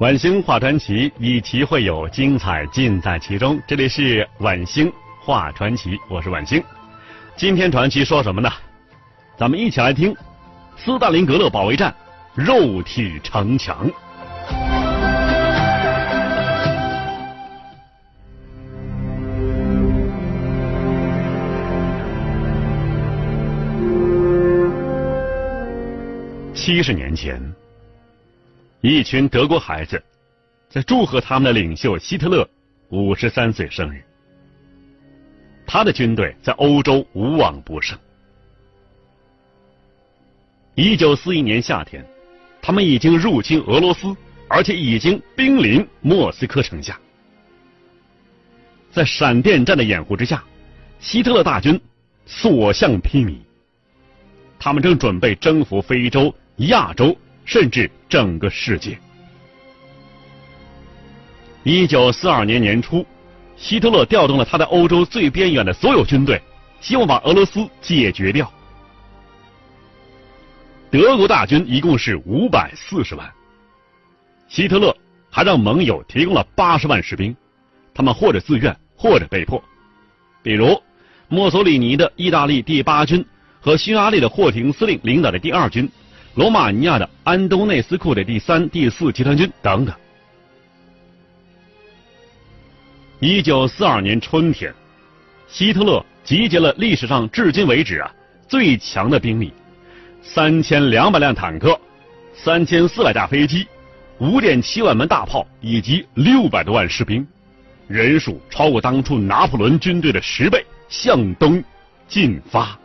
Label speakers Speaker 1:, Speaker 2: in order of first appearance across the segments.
Speaker 1: 晚星画传奇，以奇会友，精彩尽在其中。这里是晚星画传奇，我是晚星。今天传奇说什么呢？咱们一起来听斯大林格勒保卫战，肉体城墙。七十年前。一群德国孩子在祝贺他们的领袖希特勒五十三岁生日。他的军队在欧洲无往不胜。一九四一年夏天，他们已经入侵俄罗斯，而且已经兵临莫斯科城下。在闪电战的掩护之下，希特勒大军所向披靡。他们正准备征服非洲、亚洲。甚至整个世界。一九四二年年初，希特勒调动了他在欧洲最边远的所有军队，希望把俄罗斯解决掉。德国大军一共是五百四十万，希特勒还让盟友提供了八十万士兵，他们或者自愿，或者被迫。比如，墨索里尼的意大利第八军和匈牙利的霍廷司令领导的第二军。罗马尼亚的安东内斯库的第三、第四集团军等等。一九四二年春天，希特勒集结了历史上至今为止啊最强的兵力：三千两百辆坦克、三千四百架飞机、五点七万门大炮以及六百多万士兵，人数超过当初拿破仑军队的十倍，向东进发。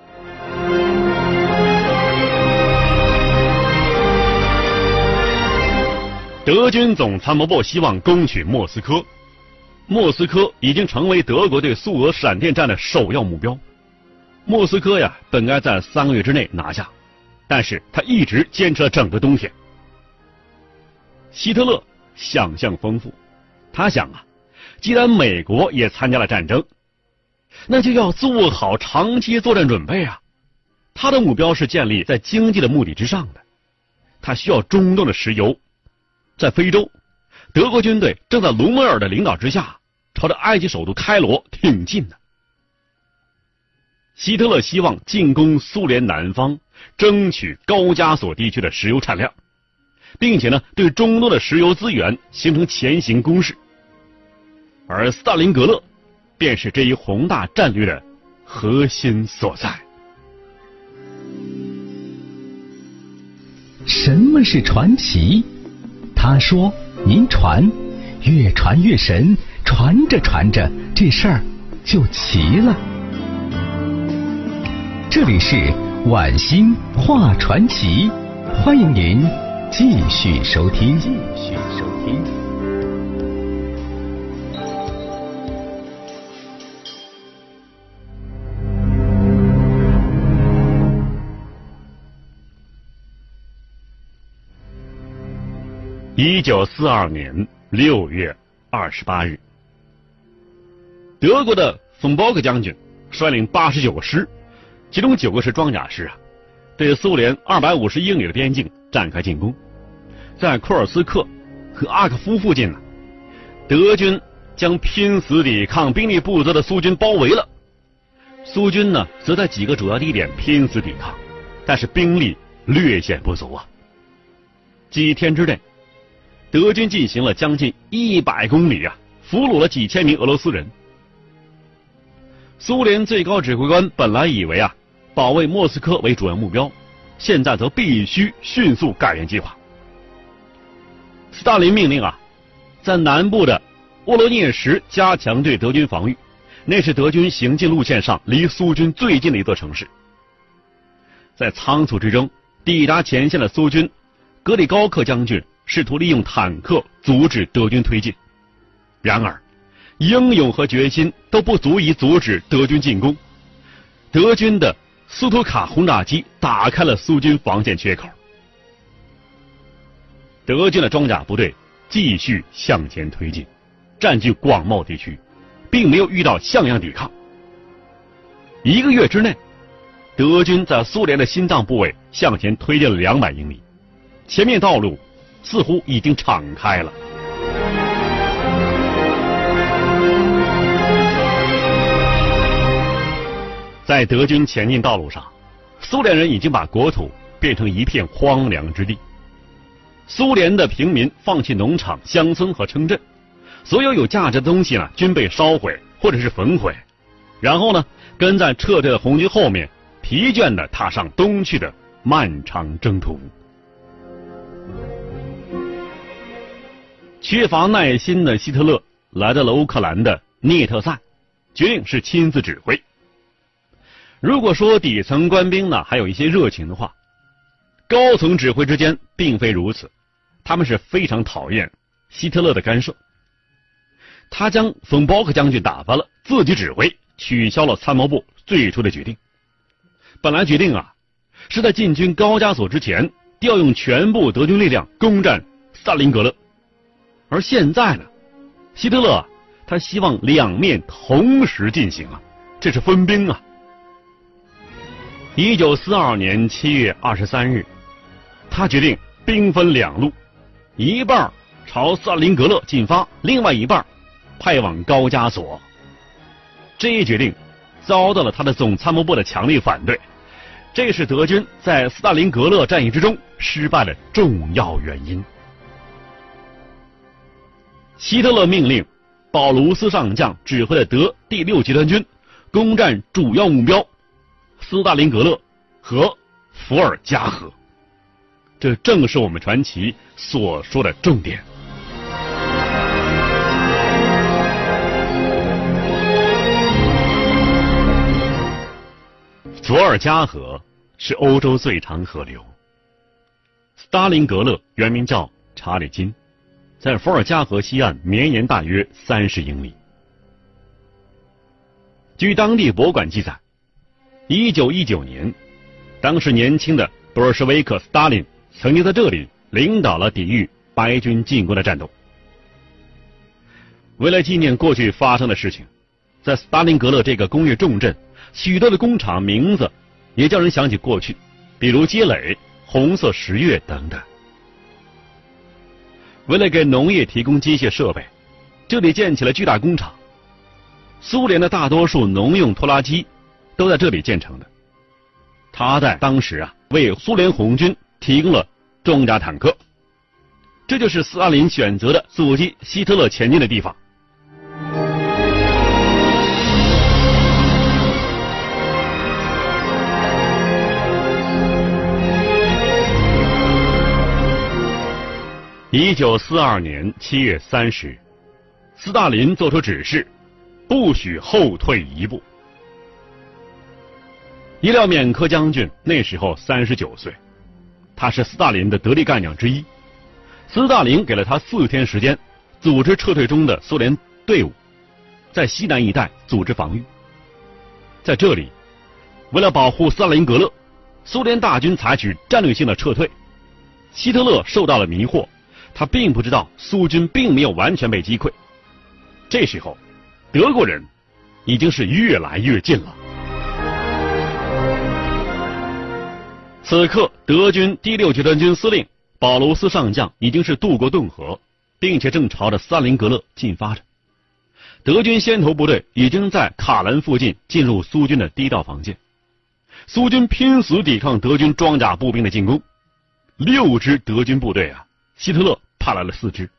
Speaker 1: 德军总参谋部希望攻取莫斯科，莫斯科已经成为德国对苏俄闪电战的首要目标。莫斯科呀，本该在三个月之内拿下，但是他一直坚持了整个冬天。希特勒想象丰富，他想啊，既然美国也参加了战争，那就要做好长期作战准备啊。他的目标是建立在经济的目的之上的，他需要中东的石油。在非洲，德国军队正在卢梅尔的领导之下，朝着埃及首都开罗挺进呢。希特勒希望进攻苏联南方，争取高加索地区的石油产量，并且呢，对中东的石油资源形成前行攻势。而斯大林格勒，便是这一宏大战略的核心所在。
Speaker 2: 什么是传奇？他说：“您传，越传越神，传着传着，这事儿就齐了。”这里是晚星画传奇，欢迎您继续收听。继续收听。
Speaker 1: 一九四二年六月二十八日，德国的冯包克将军率领八十九个师，其中九个是装甲师啊，对苏联二百五十英里的边境展开进攻。在库尔斯克和阿克夫附近呢，德军将拼死抵抗兵力不足的苏军包围了。苏军呢，则在几个主要地点拼死抵抗，但是兵力略显不足啊。几天之内。德军进行了将近一百公里啊，俘虏了几千名俄罗斯人。苏联最高指挥官本来以为啊，保卫莫斯科为主要目标，现在则必须迅速改变计划。斯大林命令啊，在南部的沃罗涅什加强对德军防御，那是德军行进路线上离苏军最近的一座城市。在仓促之中抵达前线的苏军，格里高克将军试图利用坦克阻止德军推进，然而，英勇和决心都不足以阻止德军进攻。德军的斯图卡轰炸机打开了苏军防线缺口，德军的装甲部队继续向前推进，占据广袤地区，并没有遇到像样抵抗。一个月之内。德军在苏联的心脏部位向前推进了两百英里，前面道路似乎已经敞开了。在德军前进道路上，苏联人已经把国土变成一片荒凉之地。苏联的平民放弃农场、乡村和城镇，所有有价值的东西呢，均被烧毁或者是焚毁，然后呢，跟在撤退的红军后面。疲倦的踏上东去的漫长征途，缺乏耐心的希特勒来到了乌克兰的涅特塞，决定是亲自指挥。如果说底层官兵呢还有一些热情的话，高层指挥之间并非如此，他们是非常讨厌希特勒的干涉。他将冯包克将军打发了，自己指挥，取消了参谋部最初的决定。本来决定啊，是在进军高加索之前调用全部德军力量攻占萨林格勒，而现在呢，希特勒他希望两面同时进行啊，这是分兵啊。一九四二年七月二十三日，他决定兵分两路，一半朝斯大林格勒进发，另外一半派往高加索。这一决定遭到了他的总参谋部的强烈反对。这是德军在斯大林格勒战役之中失败的重要原因。希特勒命令保卢斯上将指挥的德第六集团军攻占主要目标斯大林格勒和伏尔加河，这正是我们传奇所说的重点。伏尔加河是欧洲最长河流。斯大林格勒原名叫查理金，在伏尔加河西岸绵延大约三十英里。据当地博物馆记载，一九一九年，当时年轻的布尔什维克斯大林曾经在这里领导了抵御白军进攻的战斗。为了纪念过去发生的事情，在斯大林格勒这个工业重镇。许多的工厂名字也叫人想起过去，比如街垒、红色十月等等。为了给农业提供机械设备，这里建起了巨大工厂。苏联的大多数农用拖拉机都在这里建成的。他在当时啊，为苏联红军提供了装甲坦克。这就是斯大林选择的阻击希特勒前进的地方。一九四二年七月三十日，斯大林作出指示，不许后退一步。伊廖缅科将军那时候三十九岁，他是斯大林的得力干将之一。斯大林给了他四天时间，组织撤退中的苏联队伍，在西南一带组织防御。在这里，为了保护斯大林格勒，苏联大军采取战略性的撤退。希特勒受到了迷惑。他并不知道苏军并没有完全被击溃，这时候，德国人已经是越来越近了。此刻，德军第六集团军司令保罗斯上将已经是渡过顿河，并且正朝着斯大林格勒进发着。德军先头部队已经在卡兰附近进入苏军的第一道防线，苏军拼死抵抗德军装甲步兵的进攻，六支德军部队啊。希特勒派来了四支，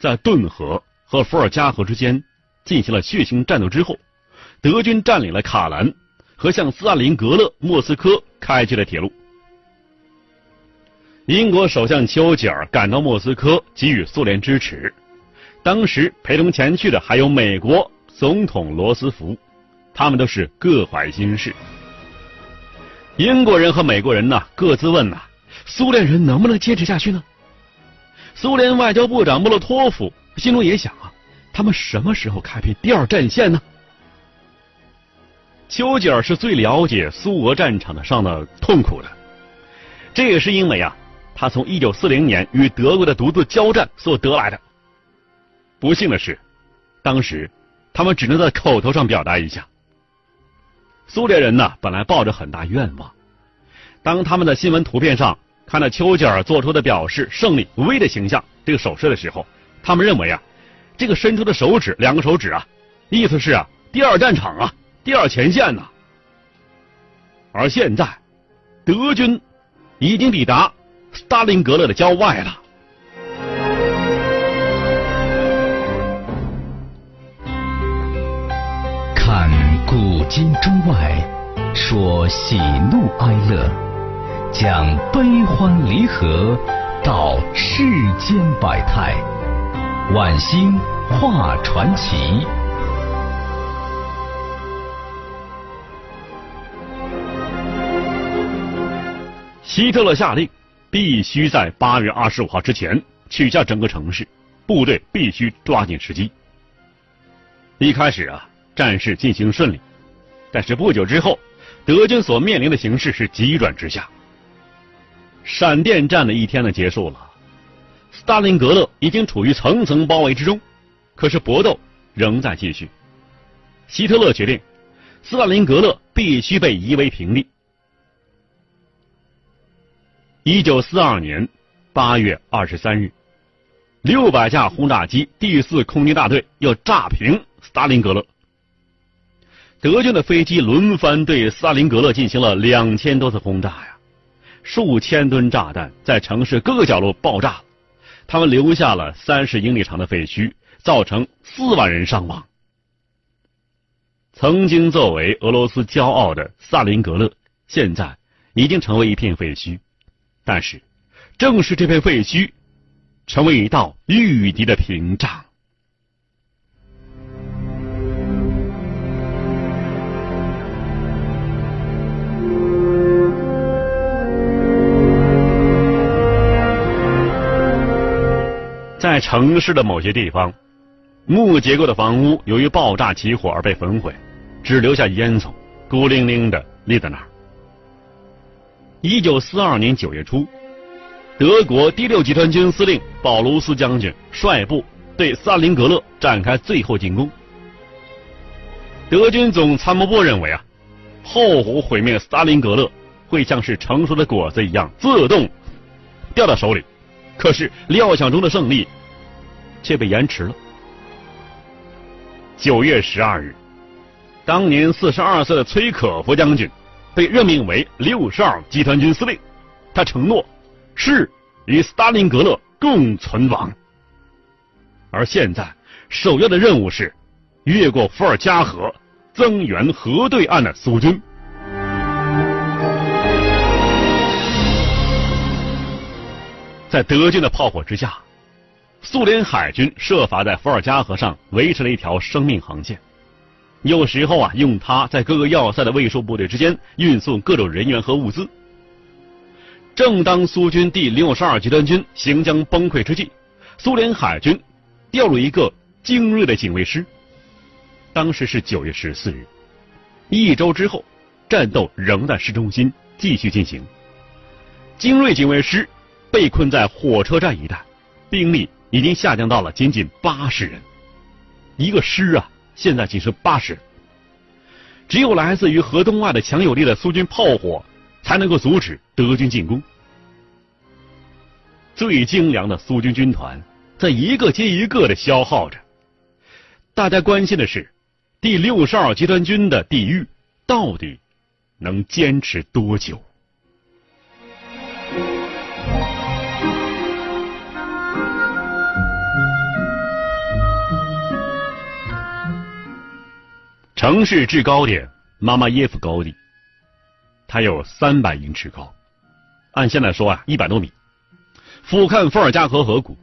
Speaker 1: 在顿河和伏尔加河之间进行了血腥战斗之后，德军占领了卡兰和向斯大林格勒、莫斯科开去的铁路。英国首相丘吉尔赶到莫斯科给予苏联支持，当时陪同前去的还有美国总统罗斯福，他们都是各怀心事。英国人和美国人呢各自问呐，苏联人能不能坚持下去呢？苏联外交部长莫洛托夫心中也想啊，他们什么时候开辟第二战线呢？丘吉尔是最了解苏俄战场的上的痛苦的，这也是因为啊。他从一九四零年与德国的独自交战所得来的。不幸的是，当时他们只能在口头上表达一下。苏联人呢，本来抱着很大愿望，当他们的新闻图片上看到丘吉尔做出的表示胜利 V 的形象这个手势的时候，他们认为啊，这个伸出的手指两个手指啊，意思是啊，第二战场啊，第二前线呐。而现在，德军已经抵达。斯大林格勒的郊外了。
Speaker 2: 看古今中外，说喜怒哀乐，讲悲欢离合，道世间百态，晚星画传奇。
Speaker 1: 希特勒下令。必须在八月二十五号之前取下整个城市，部队必须抓紧时机。一开始啊，战事进行顺利，但是不久之后，德军所面临的形势是急转直下。闪电战的一天呢结束了，斯大林格勒已经处于层层包围之中，可是搏斗仍在继续。希特勒决定，斯大林格勒必须被夷为平地。一九四二年八月二十三日，六百架轰炸机第四空军大队要炸平斯大林格勒。德军的飞机轮番对斯大林格勒进行了两千多次轰炸呀，数千吨炸弹在城市各个角落爆炸，他们留下了三十英里长的废墟，造成四万人伤亡。曾经作为俄罗斯骄傲的萨林格勒，现在已经成为一片废墟。但是，正是这片废墟，成为一道御敌的屏障。在城市的某些地方，木结构的房屋由于爆炸起火而被焚毁，只留下烟囱，孤零零的立在那儿。一九四二年九月初，德国第六集团军司令保卢斯将军率部对萨林格勒展开最后进攻。德军总参谋部认为啊，后火毁灭斯大林格勒会像是成熟的果子一样自动掉到手里，可是料想中的胜利却被延迟了。九月十二日，当年四十二岁的崔可夫将军。被任命为六十二集团军司令，他承诺是与斯大林格勒共存亡。而现在首要的任务是越过伏尔加河，增援河对岸的苏军。在德军的炮火之下，苏联海军设法在伏尔加河上维持了一条生命航线。有时候啊，用它在各个要塞的卫戍部队之间运送各种人员和物资。正当苏军第六十二集团军行将崩溃之际，苏联海军调入一个精锐的警卫师。当时是九月十四日，一周之后，战斗仍在市中心继续进行。精锐警卫师被困在火车站一带，兵力已经下降到了仅仅八十人，一个师啊。现在仅剩八十，只有来自于河东外的强有力的苏军炮火，才能够阻止德军进攻。最精良的苏军军团在一个接一个的消耗着。大家关心的是，第六十二集团军的地狱到底能坚持多久？城市制高点妈妈耶夫高地，它有三百英尺高，按现在说啊，一百多米，俯瞰伏尔加河河谷，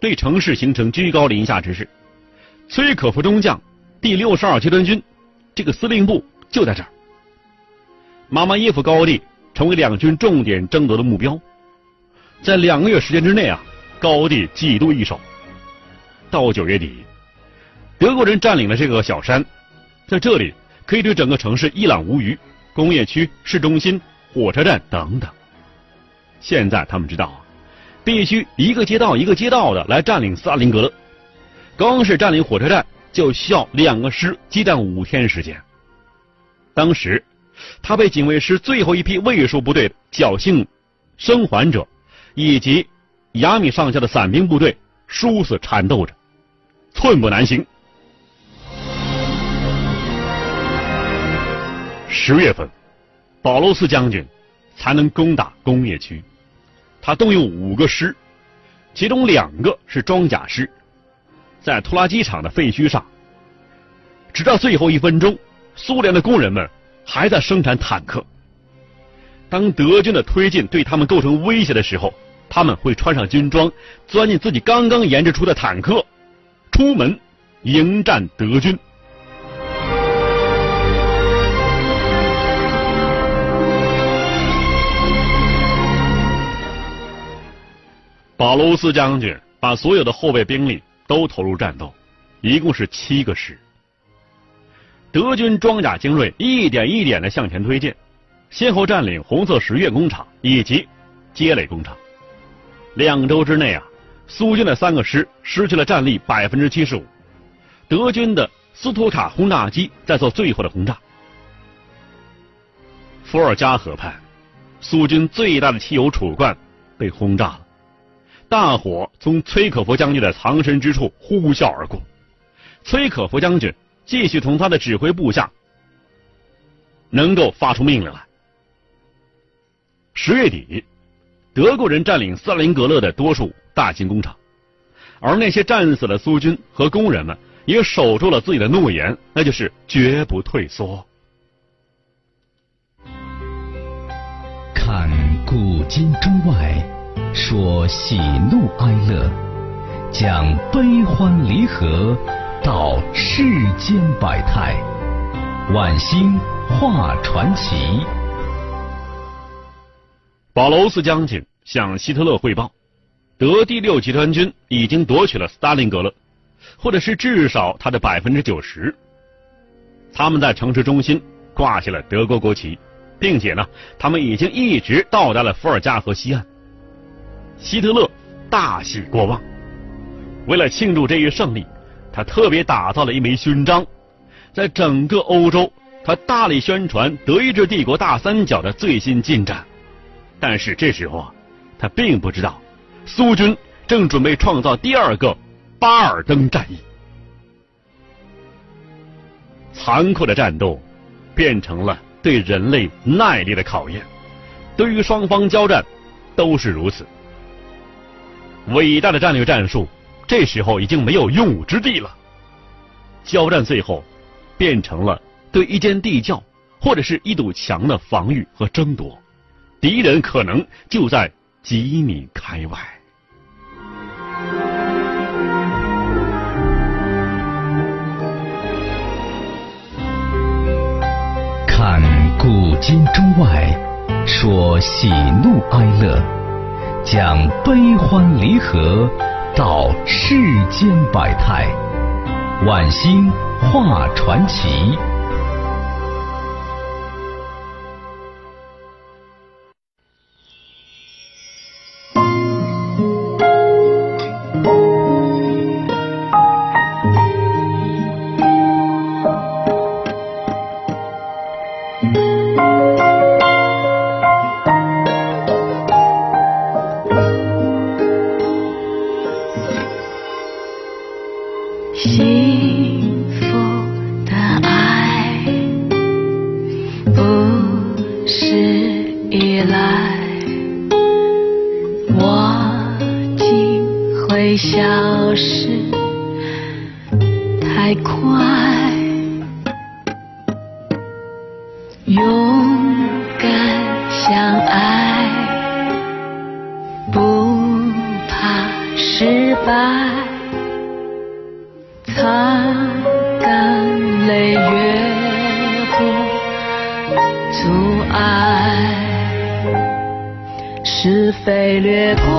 Speaker 1: 对城市形成居高临下之势。崔可夫中将第六十二集团军这个司令部就在这儿。马马耶夫高地成为两军重点争夺的目标。在两个月时间之内啊，高地几度易手。到九月底，德国人占领了这个小山，在这里可以对整个城市一览无余，工业区、市中心、火车站等等。现在他们知道，必须一个街道一个街道的来占领斯大林格勒。光是占领火车站就需要两个师激战五天时间。当时，他被警卫师最后一批卫戍部队侥幸生还者，以及亚米上校的伞兵部队殊死缠斗着，寸步难行。十月份，保罗斯将军才能攻打工业区。他动用五个师，其中两个是装甲师，在拖拉机厂的废墟上，直到最后一分钟，苏联的工人们还在生产坦克。当德军的推进对他们构成威胁的时候，他们会穿上军装，钻进自己刚刚研制出的坦克，出门迎战德军。保罗乌斯将军把所有的后备兵力都投入战斗，一共是七个师。德军装甲精锐一点一点的向前推进，先后占领红色十月工厂以及街垒工厂。两周之内啊，苏军的三个师失去了战力百分之七十五，德军的斯图卡轰炸机在做最后的轰炸。伏尔加河畔，苏军最大的汽油储罐被轰炸了。大火从崔可夫将军的藏身之处呼啸而过，崔可夫将军继续从他的指挥部下能够发出命令来。十月底，德国人占领斯大林格勒的多数大型工厂，而那些战死的苏军和工人们也守住了自己的诺言，那就是绝不退缩。
Speaker 2: 看古今中外。说喜怒哀乐，讲悲欢离合，道世间百态，晚星画传奇。
Speaker 1: 保罗斯将军向希特勒汇报，德第六集团军已经夺取了斯大林格勒，或者是至少它的百分之九十。他们在城市中心挂下了德国国旗，并且呢，他们已经一直到达了伏尔加河西岸。希特勒大喜过望，为了庆祝这一胜利，他特别打造了一枚勋章，在整个欧洲，他大力宣传德意志帝国大三角的最新进展。但是这时候啊，他并不知道，苏军正准备创造第二个巴尔登战役。残酷的战斗变成了对人类耐力的考验，对于双方交战都是如此。伟大的战略战术，这时候已经没有用武之地了。交战最后变成了对一间地窖或者是一堵墙的防御和争夺，敌人可能就在几米开外。
Speaker 2: 看古今中外，说喜怒哀乐。讲悲欢离合，道世间百态，晚星画传奇。
Speaker 3: 会消失太快勇敢相爱，不怕失败，擦干泪，越过阻碍，是非掠过，